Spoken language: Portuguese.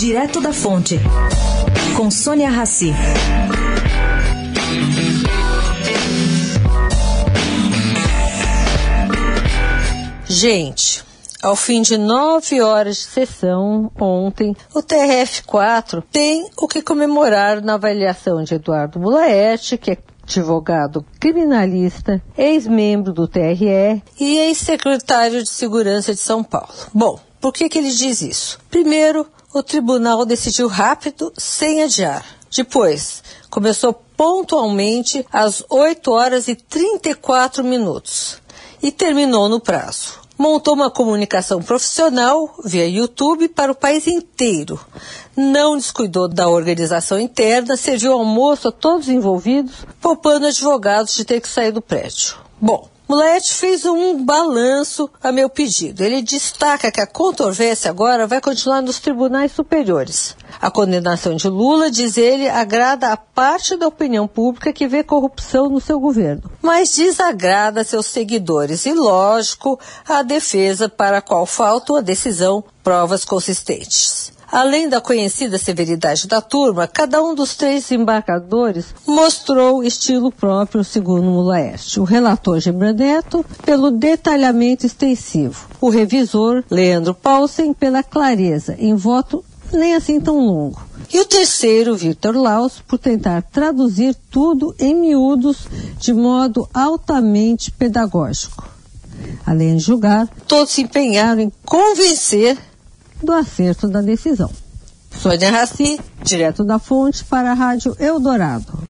Direto da Fonte, com Sônia Rassi. Gente, ao fim de nove horas de sessão, ontem, o TRF4 tem o que comemorar na avaliação de Eduardo Mulaerte, que é advogado criminalista, ex-membro do TRE e ex-secretário de Segurança de São Paulo. Bom, por que, que ele diz isso? Primeiro, o tribunal decidiu rápido, sem adiar. Depois, começou pontualmente às 8 horas e 34 minutos e terminou no prazo. Montou uma comunicação profissional via YouTube para o país inteiro. Não descuidou da organização interna, serviu almoço a todos os envolvidos, poupando advogados de ter que sair do prédio. Bom, Mulete fez um balanço a meu pedido. Ele destaca que a controvérsia agora vai continuar nos tribunais superiores. A condenação de Lula, diz ele, agrada a parte da opinião pública que vê corrupção no seu governo, mas desagrada seus seguidores e, lógico, a defesa para a qual falta a decisão provas consistentes. Além da conhecida severidade da turma, cada um dos três embarcadores mostrou estilo próprio, segundo Mulaeste. O relator Neto, pelo detalhamento extensivo. O revisor, Leandro Paulsen, pela clareza, em voto nem assim tão longo. E o terceiro, Victor Laus, por tentar traduzir tudo em miúdos de modo altamente pedagógico. Além de julgar, todos se empenharam em convencer do acerto da decisão. Sônia Raci, direto da fonte para a Rádio Eldorado.